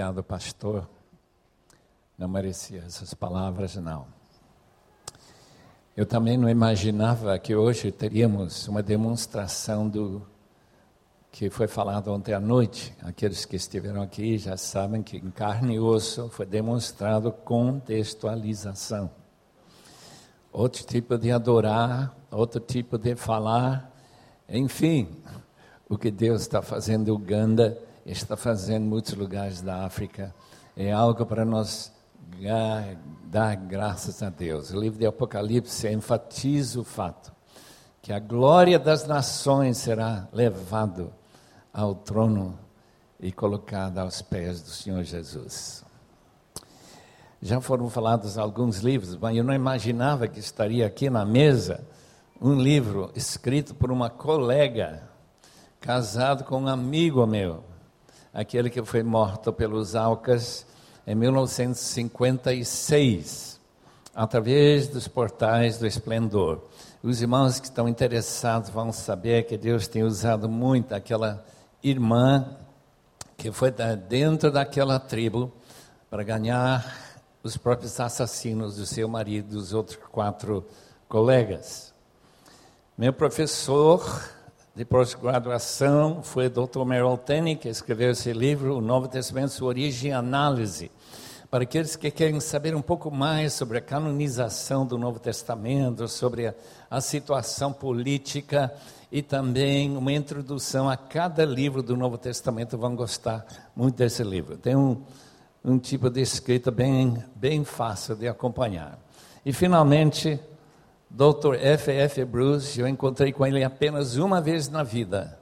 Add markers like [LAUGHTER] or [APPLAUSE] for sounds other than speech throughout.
obrigado, pastor. Não merecia essas palavras, não. Eu também não imaginava que hoje teríamos uma demonstração do que foi falado ontem à noite. Aqueles que estiveram aqui já sabem que em carne e osso foi demonstrado contextualização. Outro tipo de adorar, outro tipo de falar, enfim, o que Deus está fazendo em Uganda, está fazendo em muitos lugares da África, é algo para nós dar graças a Deus. O livro de Apocalipse enfatiza o fato que a glória das nações será levado ao trono e colocada aos pés do Senhor Jesus. Já foram falados alguns livros, mas eu não imaginava que estaria aqui na mesa um livro escrito por uma colega, casado com um amigo meu, aquele que foi morto pelos Alcas em 1956, através dos portais do esplendor. Os irmãos que estão interessados vão saber que Deus tem usado muito aquela irmã que foi dentro daquela tribo para ganhar os próprios assassinos do seu marido e dos outros quatro colegas. Meu professor de pós-graduação foi o Dr. Merrill Tenney, que escreveu esse livro, O Novo Testamento, Sua Origem e Análise. Para aqueles que querem saber um pouco mais sobre a canonização do Novo Testamento, sobre a, a situação política e também uma introdução a cada livro do Novo Testamento, vão gostar muito desse livro. Tem um, um tipo de escrita bem, bem fácil de acompanhar. E, finalmente, Dr. F. F. Bruce, eu encontrei com ele apenas uma vez na vida,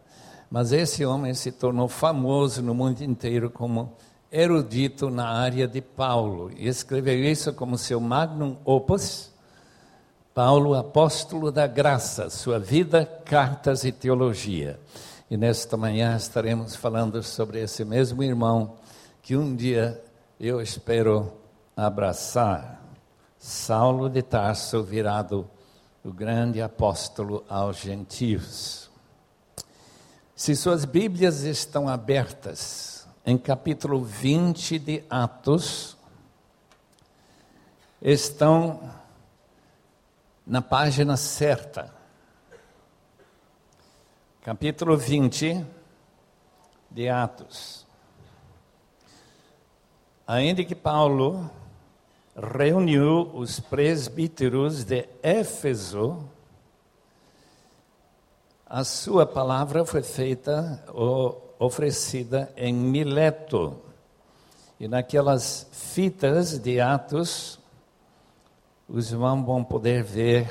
mas esse homem se tornou famoso no mundo inteiro como erudito na área de Paulo e escreveu isso como seu magnum opus, Paulo, apóstolo da graça, sua vida, cartas e teologia. E nesta manhã estaremos falando sobre esse mesmo irmão que um dia eu espero abraçar, Saulo de Tarso, virado o grande apóstolo aos gentios. Se suas Bíblias estão abertas em capítulo 20 de Atos, estão na página certa. Capítulo 20 de Atos. Ainda que Paulo reuniu os presbíteros de Éfeso, a sua palavra foi feita ou oferecida em Mileto. E naquelas fitas de Atos, os irmãos vão poder ver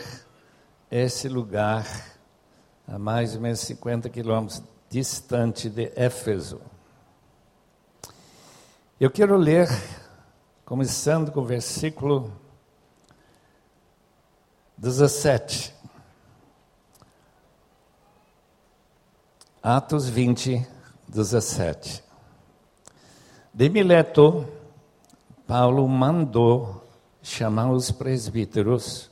esse lugar a mais ou menos 50 quilômetros distante de Éfeso. Eu quero ler, começando com o versículo 17. Atos 20, 17. De Mileto, Paulo mandou chamar os presbíteros,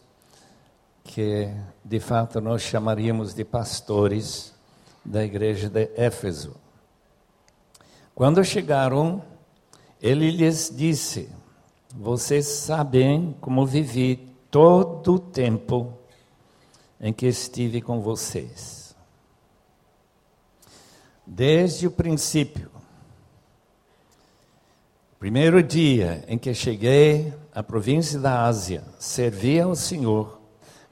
que de fato nós chamaríamos de pastores da igreja de Éfeso. Quando chegaram, ele lhes disse: Vocês sabem como vivi todo o tempo em que estive com vocês. Desde o princípio, primeiro dia em que cheguei à província da Ásia, servi ao Senhor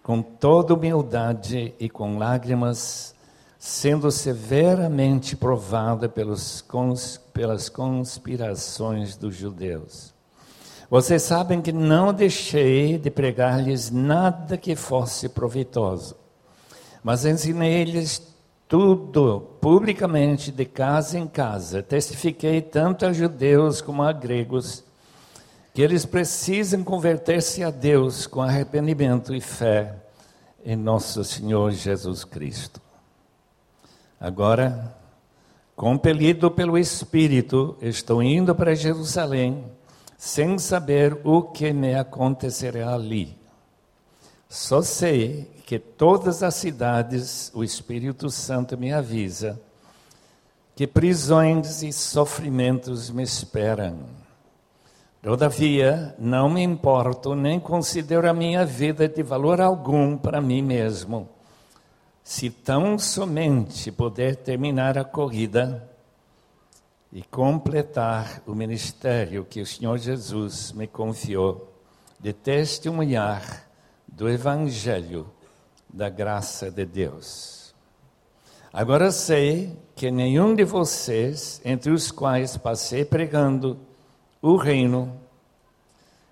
com toda humildade e com lágrimas, sendo severamente provada pelos, pelas conspirações dos judeus. Vocês sabem que não deixei de pregar-lhes nada que fosse proveitoso, mas ensinei-lhes tudo publicamente, de casa em casa. Testifiquei tanto a judeus como a gregos que eles precisam converter-se a Deus com arrependimento e fé em nosso Senhor Jesus Cristo. Agora, compelido pelo Espírito, estou indo para Jerusalém, sem saber o que me acontecerá ali. Só sei que todas as cidades o Espírito Santo me avisa que prisões e sofrimentos me esperam. Todavia, não me importo nem considero a minha vida de valor algum para mim mesmo, se tão somente puder terminar a corrida e completar o ministério que o Senhor Jesus me confiou de testemunhar do Evangelho da graça de Deus. Agora sei que nenhum de vocês, entre os quais passei pregando o reino,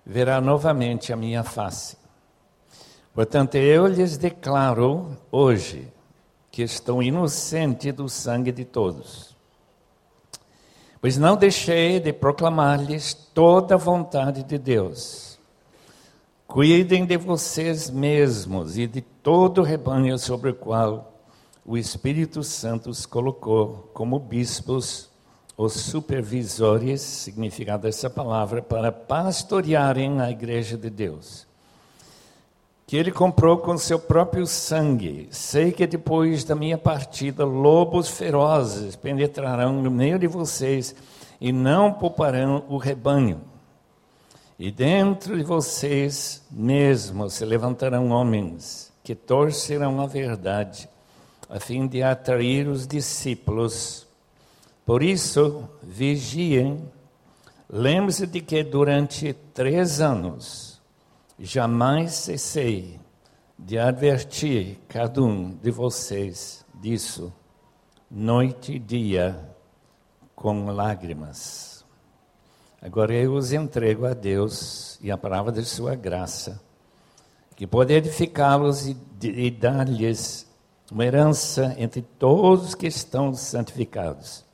verá novamente a minha face. Portanto, eu lhes declaro hoje que estou inocente do sangue de todos Pois não deixei de proclamar-lhes toda a vontade de Deus. Cuidem de vocês mesmos e de todo o rebanho sobre o qual o Espírito Santo os colocou como bispos os supervisores, significado dessa palavra, para pastorearem a igreja de Deus que ele comprou com seu próprio sangue. Sei que depois da minha partida, lobos ferozes penetrarão no meio de vocês e não pouparão o rebanho. E dentro de vocês mesmos se levantarão homens que torcerão a verdade, a fim de atrair os discípulos. Por isso, vigiem. Lembre-se de que durante três anos, Jamais cessei de advertir cada um de vocês disso, noite e dia, com lágrimas. Agora eu os entrego a Deus e a palavra de Sua graça, que pode edificá-los e, e dar-lhes uma herança entre todos que estão santificados.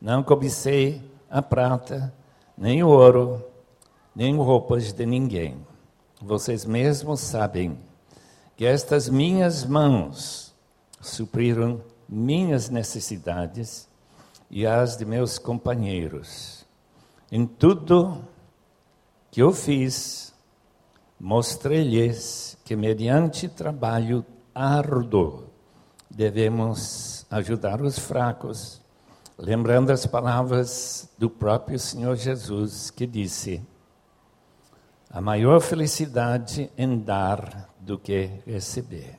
Não cobicei a prata, nem o ouro, nem roupas de ninguém vocês mesmos sabem que estas minhas mãos supriram minhas necessidades e as de meus companheiros. Em tudo que eu fiz, mostrei-lhes que, mediante trabalho árduo, devemos ajudar os fracos, lembrando as palavras do próprio Senhor Jesus que disse: a maior felicidade em dar do que receber.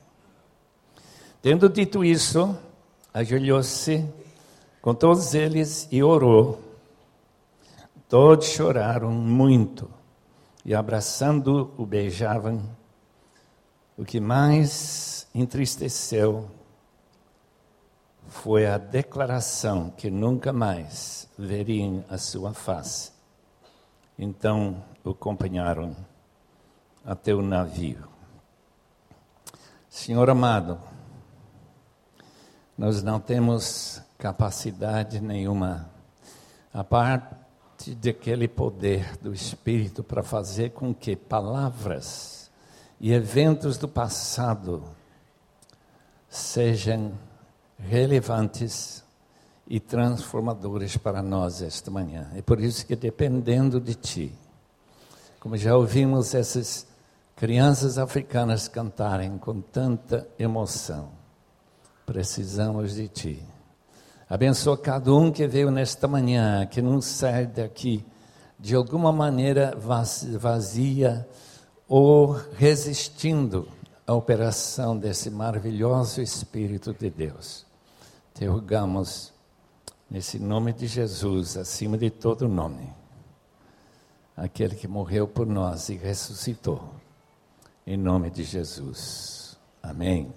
Tendo dito isso, ajoelhou-se com todos eles e orou. Todos choraram muito e, abraçando, o beijavam. O que mais entristeceu foi a declaração que nunca mais veriam a sua face. Então o acompanharam até o navio. Senhor amado, nós não temos capacidade nenhuma, a parte daquele poder do Espírito para fazer com que palavras e eventos do passado sejam relevantes e transformadores para nós esta manhã. É por isso que, dependendo de Ti, como já ouvimos essas crianças africanas cantarem com tanta emoção, precisamos de Ti. Abençoa cada um que veio nesta manhã, que não sai daqui de alguma maneira vazia ou resistindo à operação desse maravilhoso Espírito de Deus. Te rogamos Nesse nome de Jesus, acima de todo nome, aquele que morreu por nós e ressuscitou, em nome de Jesus. Amém.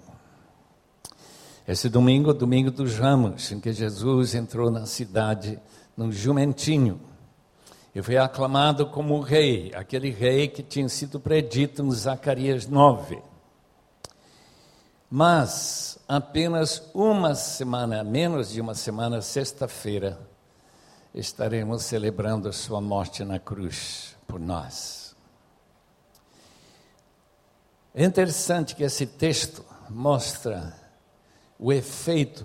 Esse domingo, domingo dos ramos, em que Jesus entrou na cidade num jumentinho e foi aclamado como rei, aquele rei que tinha sido predito em Zacarias 9. Mas apenas uma semana, menos de uma semana, sexta-feira, estaremos celebrando a sua morte na cruz por nós. É interessante que esse texto mostra o efeito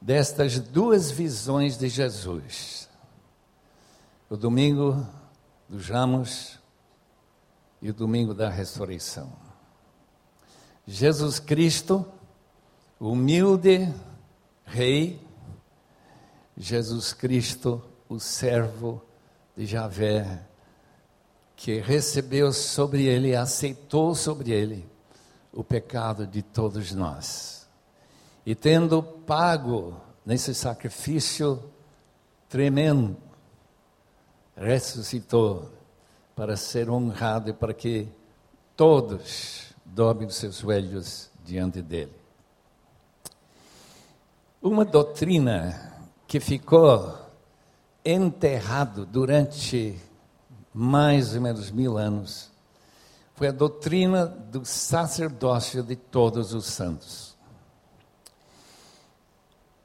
destas duas visões de Jesus. O domingo dos ramos e o domingo da ressurreição. Jesus Cristo, humilde rei, Jesus Cristo, o servo de Javé, que recebeu sobre ele, aceitou sobre ele o pecado de todos nós. E tendo pago nesse sacrifício tremendo, ressuscitou para ser honrado e para que todos dobrem seus joelhos diante dele. Uma doutrina que ficou enterrado durante mais ou menos mil anos foi a doutrina do sacerdócio de todos os santos.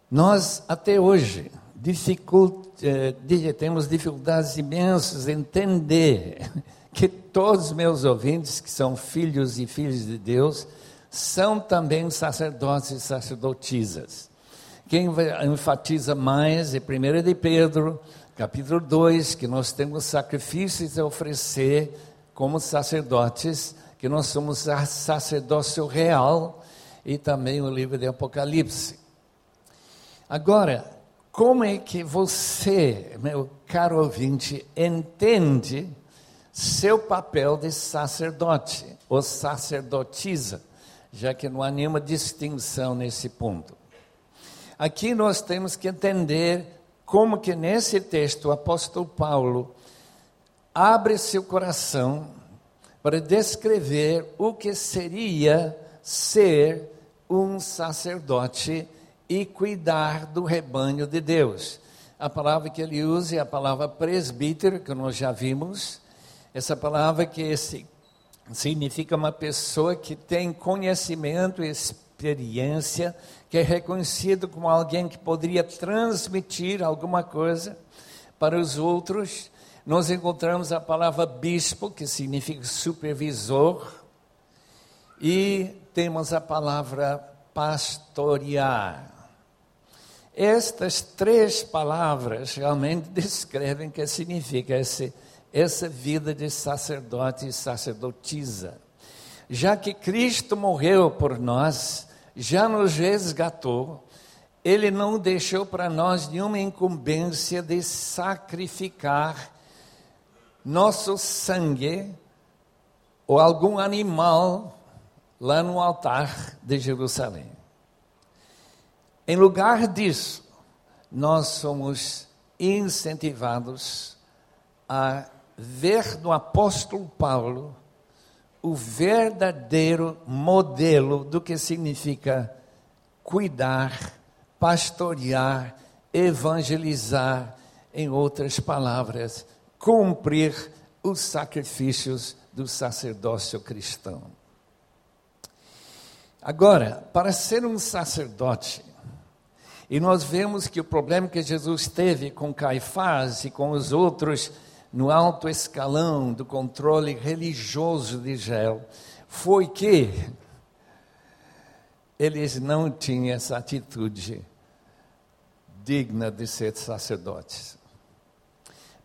Nós, até hoje, dificult, eh, temos dificuldades imensas em entender que todos os meus ouvintes, que são filhos e filhas de Deus, são também sacerdotes e sacerdotisas. Quem enfatiza mais é 1 de Pedro, capítulo 2, que nós temos sacrifícios a oferecer como sacerdotes, que nós somos sacerdócio real, e também o livro de Apocalipse. Agora, como é que você, meu caro ouvinte, entende seu papel de sacerdote ou sacerdotisa, já que não há nenhuma distinção nesse ponto? Aqui nós temos que entender como que nesse texto o apóstolo Paulo abre seu coração para descrever o que seria ser um sacerdote e cuidar do rebanho de Deus. A palavra que ele usa é a palavra presbítero, que nós já vimos. Essa palavra que significa uma pessoa que tem conhecimento experiência, que é reconhecido como alguém que poderia transmitir alguma coisa para os outros. Nós encontramos a palavra bispo, que significa supervisor, e temos a palavra pastorear. Estas três palavras realmente [LAUGHS] descrevem o que significa esse, essa vida de sacerdote e sacerdotisa. Já que Cristo morreu por nós, já nos resgatou, ele não deixou para nós nenhuma incumbência de sacrificar nosso sangue ou algum animal lá no altar de Jerusalém. Em lugar disso, nós somos incentivados a ver no apóstolo Paulo o verdadeiro modelo do que significa cuidar, pastorear, evangelizar, em outras palavras, cumprir os sacrifícios do sacerdócio cristão. Agora, para ser um sacerdote, e nós vemos que o problema que Jesus teve com Caifás e com os outros no alto escalão do controle religioso de Israel foi que eles não tinham essa atitude digna de ser sacerdotes.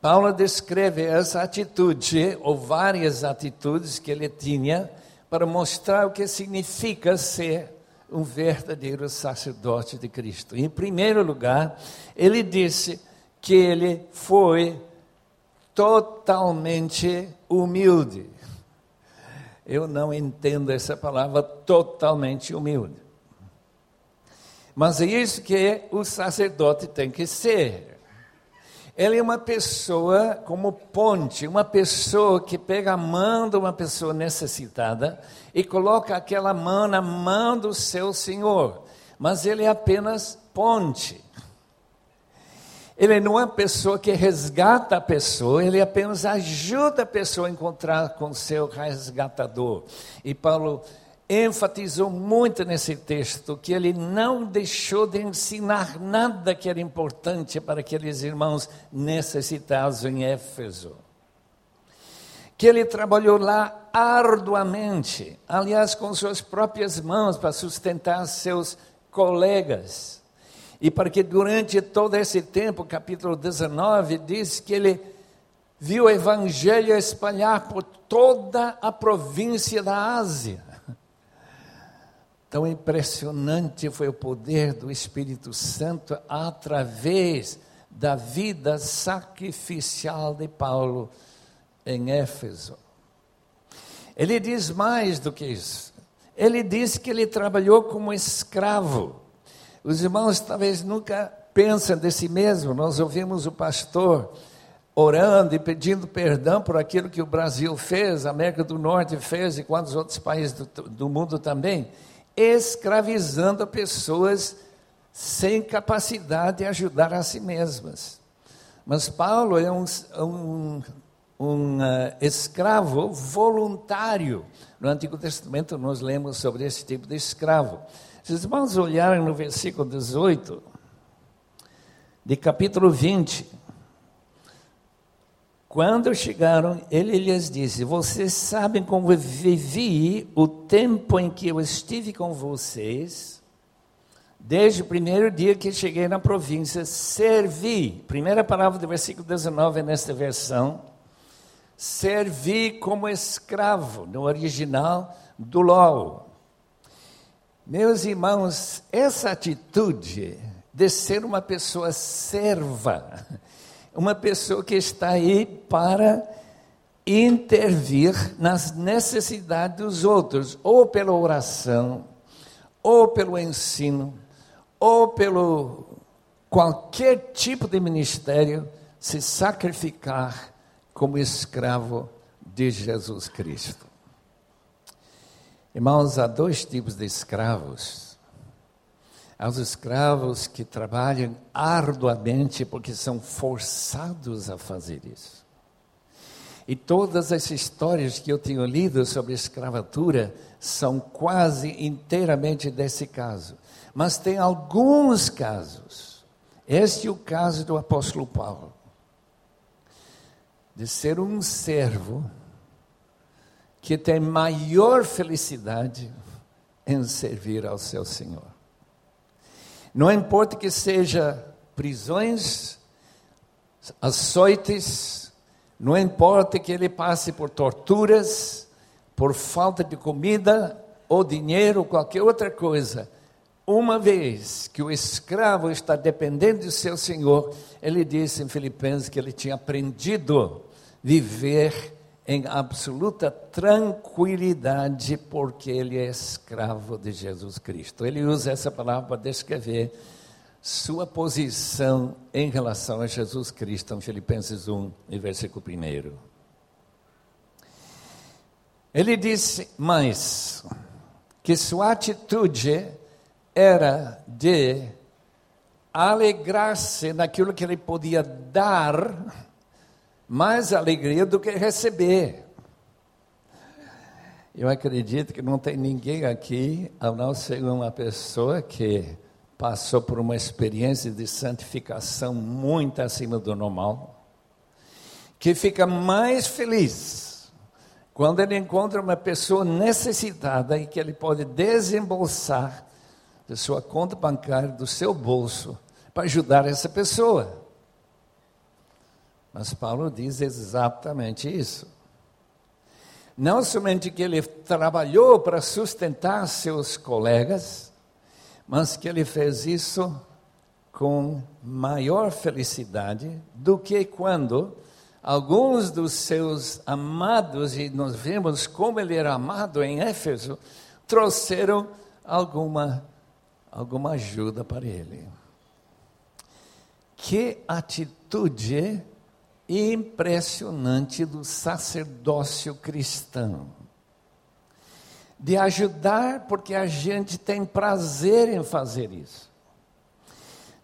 Paulo descreve essa atitude, ou várias atitudes que ele tinha, para mostrar o que significa ser um verdadeiro sacerdote de Cristo. Em primeiro lugar, ele disse que ele foi totalmente humilde. Eu não entendo essa palavra totalmente humilde. Mas é isso que o sacerdote tem que ser. Ele é uma pessoa como ponte, uma pessoa que pega a mão de uma pessoa necessitada e coloca aquela mão na mão do seu Senhor. Mas ele é apenas ponte. Ele não é uma pessoa que resgata a pessoa, ele apenas ajuda a pessoa a encontrar com seu resgatador. E Paulo enfatizou muito nesse texto que ele não deixou de ensinar nada que era importante para aqueles irmãos necessitados em Éfeso. Que ele trabalhou lá arduamente, aliás, com suas próprias mãos, para sustentar seus colegas. E para que durante todo esse tempo, capítulo 19, diz que ele viu o evangelho espalhar por toda a província da Ásia [LAUGHS] tão impressionante foi o poder do Espírito Santo através da vida sacrificial de Paulo em Éfeso. Ele diz mais do que isso. Ele diz que ele trabalhou como escravo. Os irmãos talvez nunca pensam de si mesmo. Nós ouvimos o pastor orando e pedindo perdão por aquilo que o Brasil fez, a América do Norte fez e quantos outros países do, do mundo também, escravizando pessoas sem capacidade de ajudar a si mesmas. Mas Paulo é um, um, um uh, escravo voluntário. No Antigo Testamento nós lemos sobre esse tipo de escravo. Se os irmãos olharem no versículo 18, de capítulo 20, quando chegaram, ele lhes disse: Vocês sabem como vivi o tempo em que eu estive com vocês, desde o primeiro dia que cheguei na província, servi. Primeira palavra do versículo 19 nesta versão. Servi como escravo, no original do LOL. Meus irmãos, essa atitude de ser uma pessoa serva, uma pessoa que está aí para intervir nas necessidades dos outros, ou pela oração, ou pelo ensino, ou pelo qualquer tipo de ministério, se sacrificar como escravo de Jesus Cristo. Irmãos, há dois tipos de escravos aos escravos que trabalham arduamente porque são forçados a fazer isso. E todas as histórias que eu tenho lido sobre escravatura são quase inteiramente desse caso. Mas tem alguns casos. Este é o caso do apóstolo Paulo. De ser um servo que tem maior felicidade em servir ao seu Senhor. Não importa que seja prisões, açoites, não importa que ele passe por torturas, por falta de comida ou dinheiro, qualquer outra coisa. Uma vez que o escravo está dependendo do seu senhor, ele disse em Filipenses que ele tinha aprendido viver em absoluta tranquilidade, porque ele é escravo de Jesus Cristo. Ele usa essa palavra para descrever sua posição em relação a Jesus Cristo, em Filipenses 1, versículo 1. Ele disse mais que sua atitude era de alegrar-se naquilo que ele podia dar mais alegria do que receber. Eu acredito que não tem ninguém aqui, a não ser uma pessoa que passou por uma experiência de santificação muito acima do normal, que fica mais feliz quando ele encontra uma pessoa necessitada e que ele pode desembolsar de sua conta bancária, do seu bolso, para ajudar essa pessoa. Mas Paulo diz exatamente isso. Não somente que ele trabalhou para sustentar seus colegas, mas que ele fez isso com maior felicidade do que quando alguns dos seus amados, e nós vemos como ele era amado em Éfeso, trouxeram alguma, alguma ajuda para ele. Que atitude impressionante do sacerdócio cristão. De ajudar, porque a gente tem prazer em fazer isso.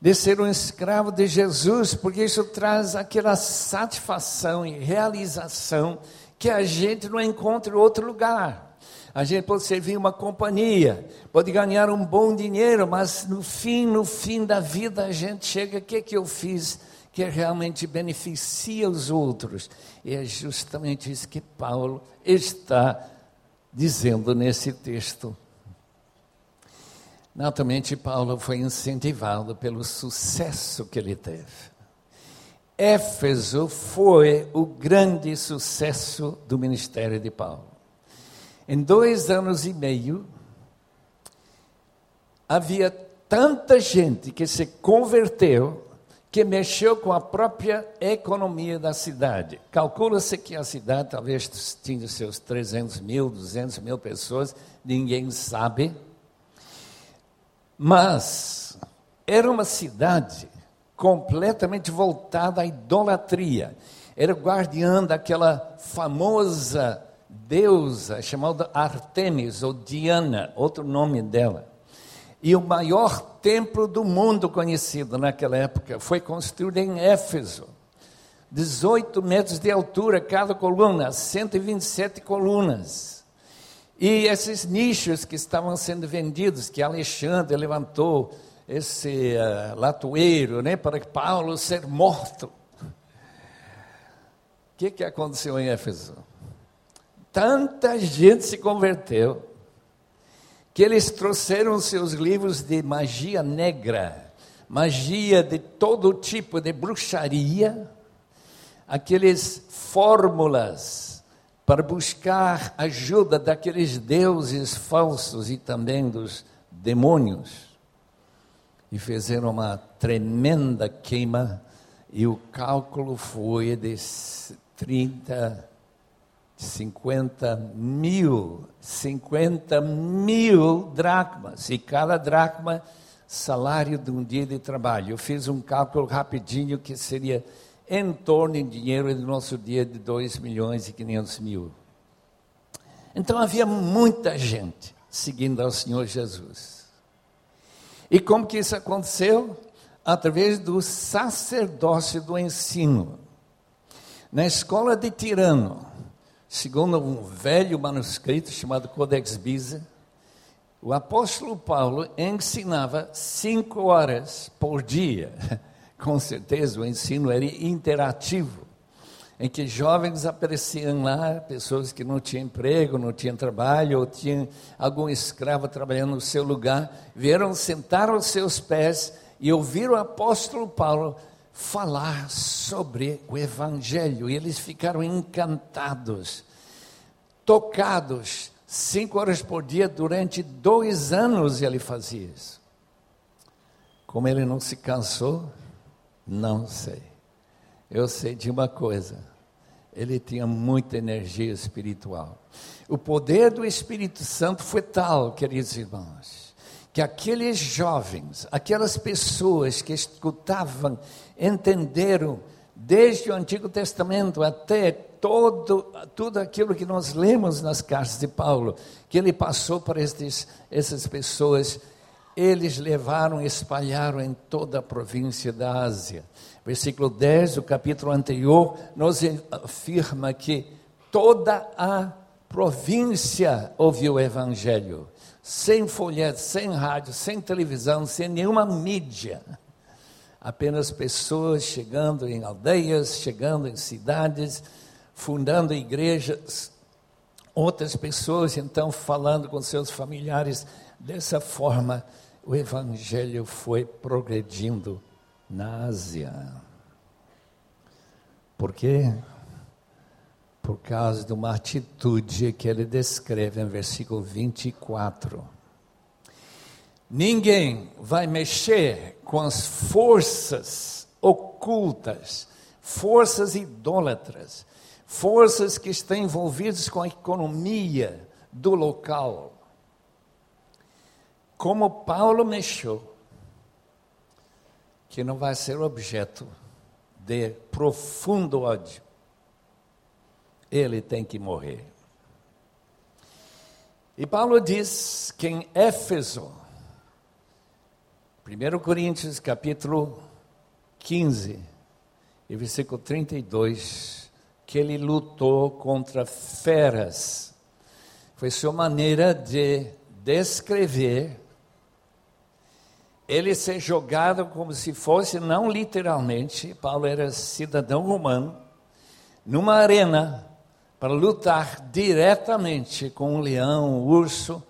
De ser um escravo de Jesus, porque isso traz aquela satisfação e realização que a gente não encontra em outro lugar. A gente pode servir uma companhia, pode ganhar um bom dinheiro, mas no fim, no fim da vida, a gente chega, o que, que eu fiz? Que realmente beneficia os outros. E é justamente isso que Paulo está dizendo nesse texto. Naturalmente, Paulo foi incentivado pelo sucesso que ele teve. Éfeso foi o grande sucesso do ministério de Paulo. Em dois anos e meio, havia tanta gente que se converteu que mexeu com a própria economia da cidade. Calcula-se que a cidade talvez tinha seus 300 mil, 200 mil pessoas, ninguém sabe. Mas era uma cidade completamente voltada à idolatria. Era guardiã daquela famosa deusa chamada Artemis ou Diana, outro nome dela. E o maior templo do mundo conhecido naquela época foi construído em Éfeso. 18 metros de altura cada coluna, 127 colunas. E esses nichos que estavam sendo vendidos, que Alexandre levantou esse uh, latoeiro, né, para Paulo ser morto. O que, que aconteceu em Éfeso? Tanta gente se converteu que eles trouxeram seus livros de magia negra, magia de todo tipo de bruxaria, aqueles fórmulas para buscar ajuda daqueles deuses falsos e também dos demônios. E fizeram uma tremenda queima, e o cálculo foi de 30 50 mil, 50 mil dracmas, e cada dracma, salário de um dia de trabalho. Eu fiz um cálculo rapidinho que seria em torno em dinheiro do nosso dia de 2 milhões e 500 mil. Então havia muita gente seguindo ao Senhor Jesus. E como que isso aconteceu? Através do sacerdócio do ensino. Na escola de Tirano, segundo um velho manuscrito chamado Codex Bisa, o apóstolo Paulo ensinava cinco horas por dia. [LAUGHS] Com certeza o ensino era interativo, em que jovens apareciam lá, pessoas que não tinham emprego, não tinham trabalho, ou tinham algum escravo trabalhando no seu lugar, vieram sentar aos seus pés e ouvir o apóstolo Paulo falar sobre o Evangelho e eles ficaram encantados, tocados, cinco horas por dia durante dois anos ele fazia isso. Como ele não se cansou, não sei. Eu sei de uma coisa: ele tinha muita energia espiritual. O poder do Espírito Santo foi tal, queridos irmãos, que aqueles jovens, aquelas pessoas que escutavam, entenderam desde o Antigo Testamento até todo, tudo aquilo que nós lemos nas cartas de Paulo, que ele passou para estes, essas pessoas, eles levaram e espalharam em toda a província da Ásia. Versículo 10 do capítulo anterior nos afirma que toda a província ouviu o evangelho sem folheto, sem rádio, sem televisão, sem nenhuma mídia. Apenas pessoas chegando em aldeias, chegando em cidades, fundando igrejas, outras pessoas então falando com seus familiares. Dessa forma, o evangelho foi progredindo na Ásia. Por quê? por causa de uma atitude que ele descreve em versículo 24. Ninguém vai mexer com as forças ocultas, forças idólatras, forças que estão envolvidas com a economia do local. Como Paulo mexeu, que não vai ser objeto de profundo ódio ele tem que morrer. E Paulo diz que em Éfeso, 1 Coríntios capítulo 15, e versículo 32, que ele lutou contra feras. Foi sua maneira de descrever ele ser jogado como se fosse, não literalmente, Paulo era cidadão romano, numa arena para lutar diretamente com um leão, um urso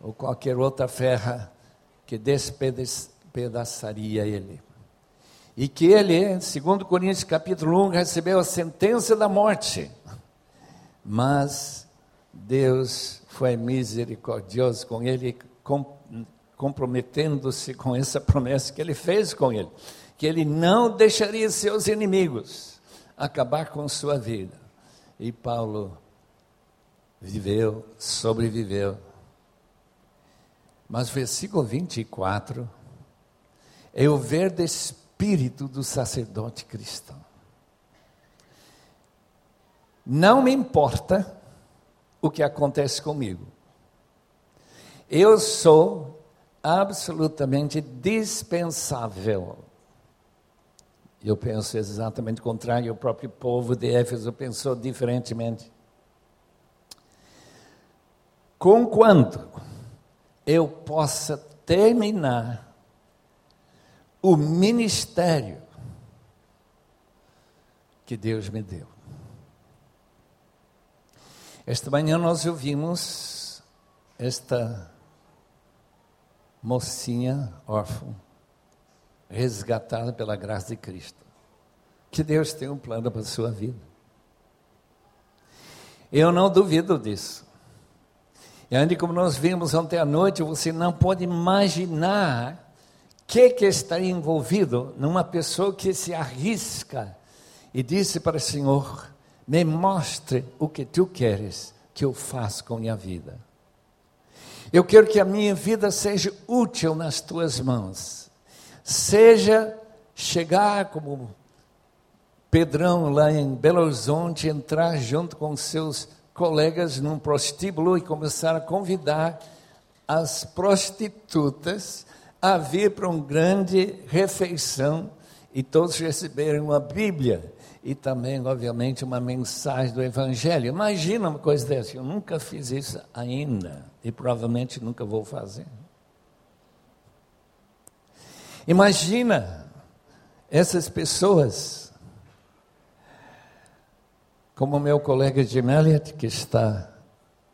ou qualquer outra ferra que despedaçaria ele. E que ele, segundo Coríntios capítulo 1, recebeu a sentença da morte. Mas Deus foi misericordioso com ele, comprometendo-se com essa promessa que ele fez com ele, que ele não deixaria seus inimigos acabar com sua vida. E Paulo viveu, sobreviveu. Mas versículo 24 é o verde espírito do sacerdote cristão. Não me importa o que acontece comigo. Eu sou absolutamente dispensável. Eu penso exatamente o contrário, o próprio povo de Éfeso pensou diferentemente. Conquanto eu possa terminar o ministério que Deus me deu. Esta manhã nós ouvimos esta mocinha órfã, resgatada pela graça de Cristo. Que Deus tem um plano para a sua vida. Eu não duvido disso. E ainda como nós vimos ontem à noite, você não pode imaginar o que, que está envolvido numa pessoa que se arrisca e disse para o Senhor: me mostre o que tu queres que eu faça com minha vida. Eu quero que a minha vida seja útil nas tuas mãos. Seja chegar como Pedrão lá em Belo Horizonte, entrar junto com seus colegas num prostíbulo e começar a convidar as prostitutas a vir para uma grande refeição e todos receberem uma Bíblia e também, obviamente, uma mensagem do Evangelho. Imagina uma coisa dessa, eu nunca fiz isso ainda e provavelmente nunca vou fazer. Imagina essas pessoas, como meu colega Jim Elliott, que está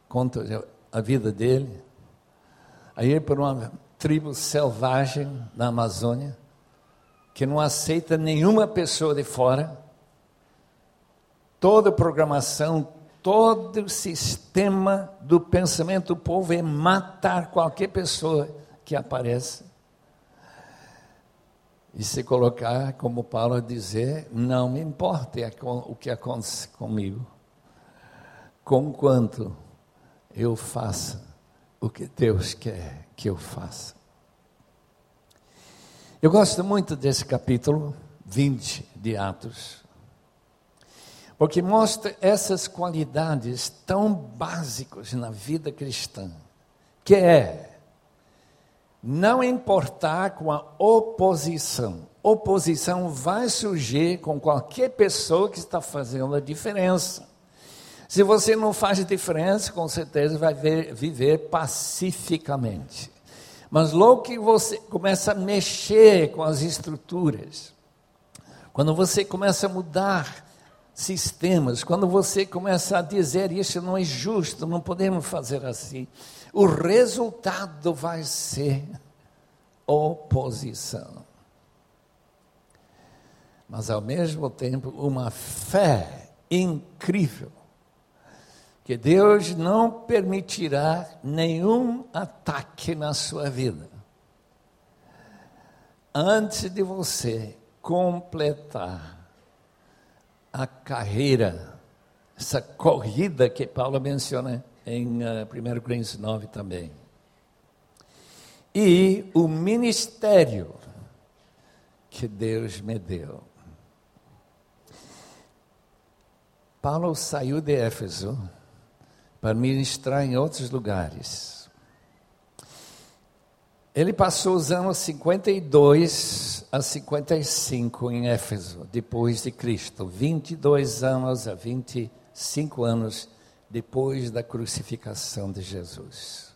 conta a vida dele, aí para uma tribo selvagem na Amazônia, que não aceita nenhuma pessoa de fora, toda programação, todo o sistema do pensamento do povo é matar qualquer pessoa que apareça. E se colocar, como Paulo dizer, não me importa o que acontece comigo, conquanto eu faça o que Deus quer que eu faça. Eu gosto muito desse capítulo 20 de Atos porque mostra essas qualidades tão básicas na vida cristã, que é não importar com a oposição. Oposição vai surgir com qualquer pessoa que está fazendo a diferença. Se você não faz diferença, com certeza vai ver, viver pacificamente. Mas logo que você começa a mexer com as estruturas, quando você começa a mudar sistemas, quando você começa a dizer isso não é justo, não podemos fazer assim, o resultado vai ser oposição. Mas ao mesmo tempo, uma fé incrível, que Deus não permitirá nenhum ataque na sua vida. Antes de você completar a carreira, essa corrida que Paulo menciona em uh, eh, 1 Coríntios 9 também. E o ministério que Deus me deu. Paulo saiu de Éfeso para ministrar em outros lugares. Ele passou os anos 52 a 55 em Éfeso, depois de Cristo. 22 anos a 25 anos depois da crucificação de Jesus.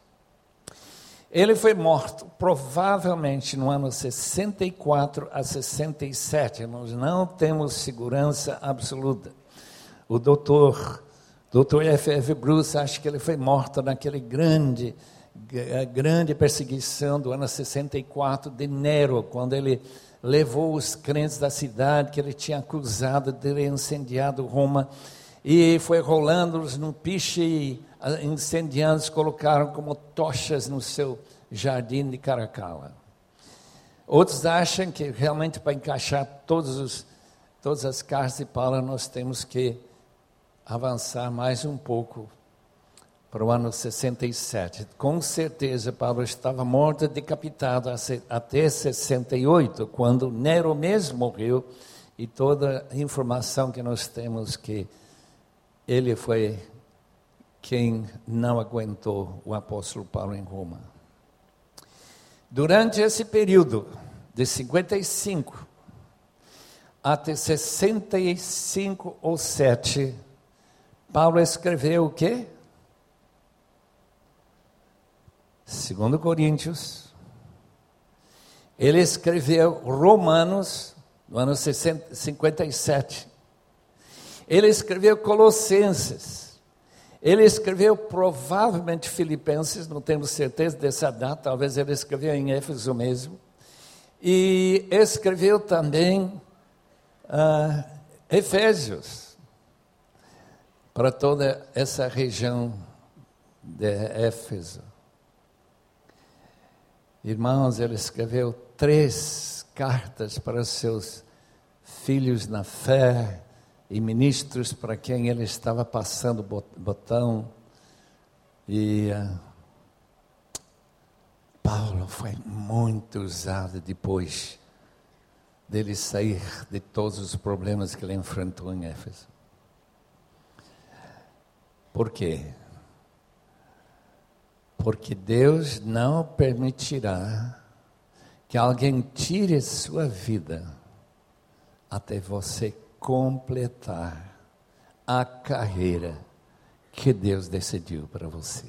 Ele foi morto provavelmente no ano 64 a 67. Nós não temos segurança absoluta. O doutor, doutor F. F. Bruce, acha que ele foi morto naquele grande grande perseguição do ano 64 de Nero, quando ele levou os crentes da cidade que ele tinha acusado de ter incendiado Roma e foi rolando-os num piche e incendiando colocaram como tochas no seu jardim de Caracala. Outros acham que realmente para encaixar os, todas as cartas de Paulo nós temos que avançar mais um pouco para o ano 67. Com certeza, Paulo estava morto, decapitado até 68, quando Nero mesmo morreu, e toda a informação que nós temos que ele foi quem não aguentou o apóstolo Paulo em Roma. Durante esse período, de 55 até 65 ou 7, Paulo escreveu o quê? Segundo Coríntios. Ele escreveu Romanos no ano 57. Ele escreveu Colossenses. Ele escreveu provavelmente Filipenses, não temos certeza dessa data, talvez ele escreveu em Éfeso mesmo. E escreveu também uh, Efésios, para toda essa região de Éfeso. Irmãos, ele escreveu três cartas para seus filhos na fé, e ministros para quem ele estava passando botão. E uh, Paulo foi muito usado depois dele sair de todos os problemas que ele enfrentou em Éfeso. Por quê? Porque Deus não permitirá que alguém tire sua vida até você completar a carreira que Deus decidiu para você.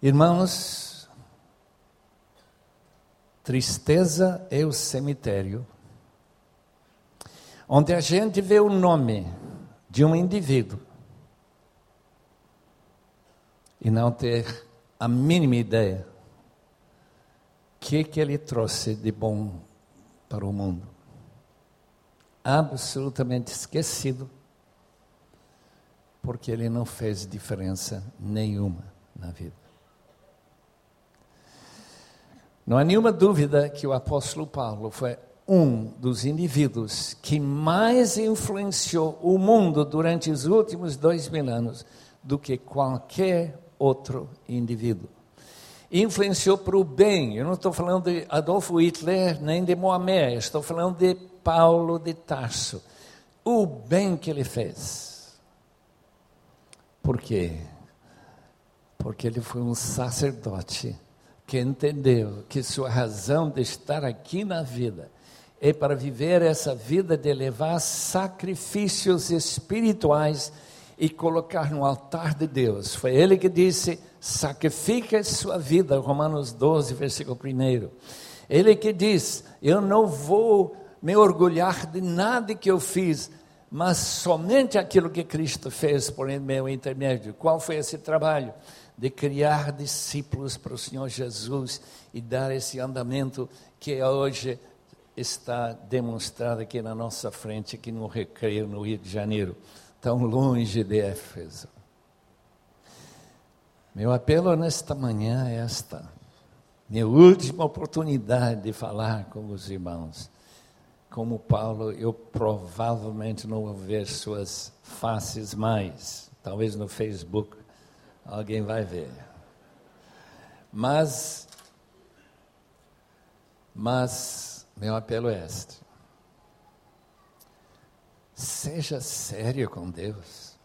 Irmãos, tristeza é o cemitério onde a gente vê o nome de um indivíduo e não ter a mínima ideia que que ele trouxe de bom para o mundo. Absolutamente esquecido, porque ele não fez diferença nenhuma na vida. Não há nenhuma dúvida que o apóstolo Paulo foi um dos indivíduos que mais influenciou o mundo durante os últimos dois mil anos do que qualquer outro indivíduo influenciou para o bem. Eu não estou falando de Adolfo Hitler nem de Mohamed, estou falando de Paulo de Tarso. O bem que ele fez. Por quê? Porque ele foi um sacerdote que entendeu que sua razão de estar aqui na vida é para viver essa vida de levar sacrifícios espirituais e colocar no altar de Deus. Foi ele que disse: sacrifique sua vida, Romanos 12, versículo 1. Ele que diz: Eu não vou me orgulhar de nada que eu fiz, mas somente aquilo que Cristo fez por meu intermédio. Qual foi esse trabalho? De criar discípulos para o Senhor Jesus e dar esse andamento que hoje está demonstrado aqui na nossa frente, aqui no Recreio, no Rio de Janeiro tão longe de Éfeso. Meu apelo nesta manhã é esta, minha última oportunidade de falar com os irmãos. Como Paulo, eu provavelmente não vou ver suas faces mais. Talvez no Facebook alguém vai ver. Mas, mas, meu apelo é este. Seja sério com Deus.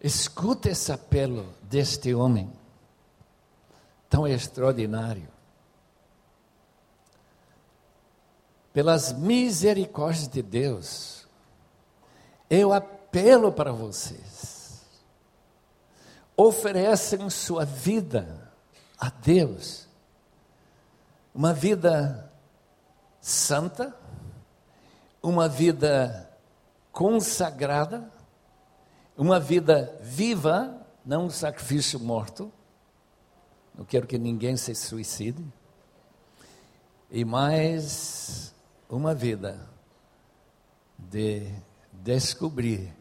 Escute esse apelo deste homem tão extraordinário. Pelas misericórdias de Deus, eu apelo para vocês. Oferecem sua vida a Deus, uma vida santa, uma vida consagrada, uma vida viva, não um sacrifício morto. Não quero que ninguém se suicide. E mais uma vida de descobrir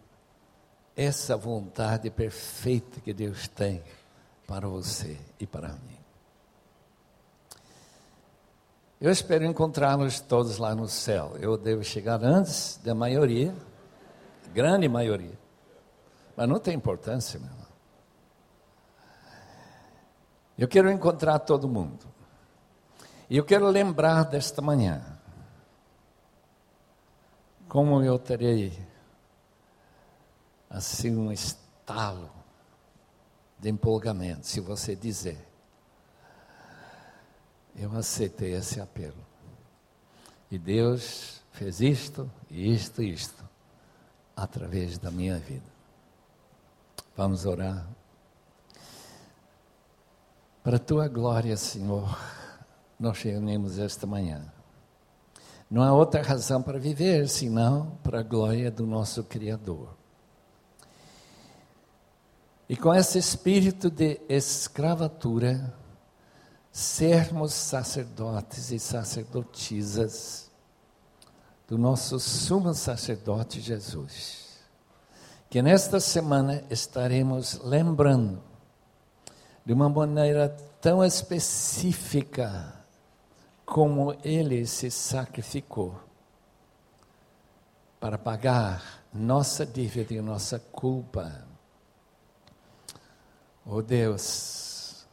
essa vontade perfeita que Deus tem para você e para mim. Eu espero encontrá-los todos lá no céu. Eu devo chegar antes da maioria, grande maioria. Mas não tem importância, meu irmão. Eu quero encontrar todo mundo. E eu quero lembrar desta manhã como eu terei assim um estalo de empolgamento se você dizer eu aceitei esse apelo. E Deus fez isto, isto e isto, através da minha vida. Vamos orar. Para a tua glória, Senhor, nós reunimos esta manhã. Não há outra razão para viver senão para a glória do nosso Criador. E com esse espírito de escravatura, sermos sacerdotes e sacerdotisas do nosso sumo sacerdote Jesus. Que nesta semana estaremos lembrando de uma maneira tão específica como ele se sacrificou para pagar nossa dívida e nossa culpa. Oh Deus,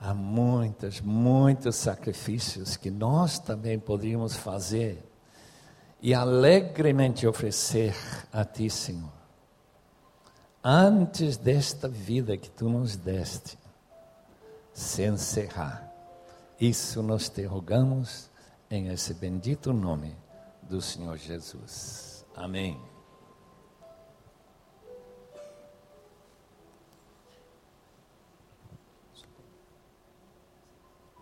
Há muitos, muitos sacrifícios que nós também poderíamos fazer e alegremente oferecer a Ti, Senhor. Antes desta vida que Tu nos deste, se encerrar. Isso nós te rogamos em esse bendito nome do Senhor Jesus. Amém.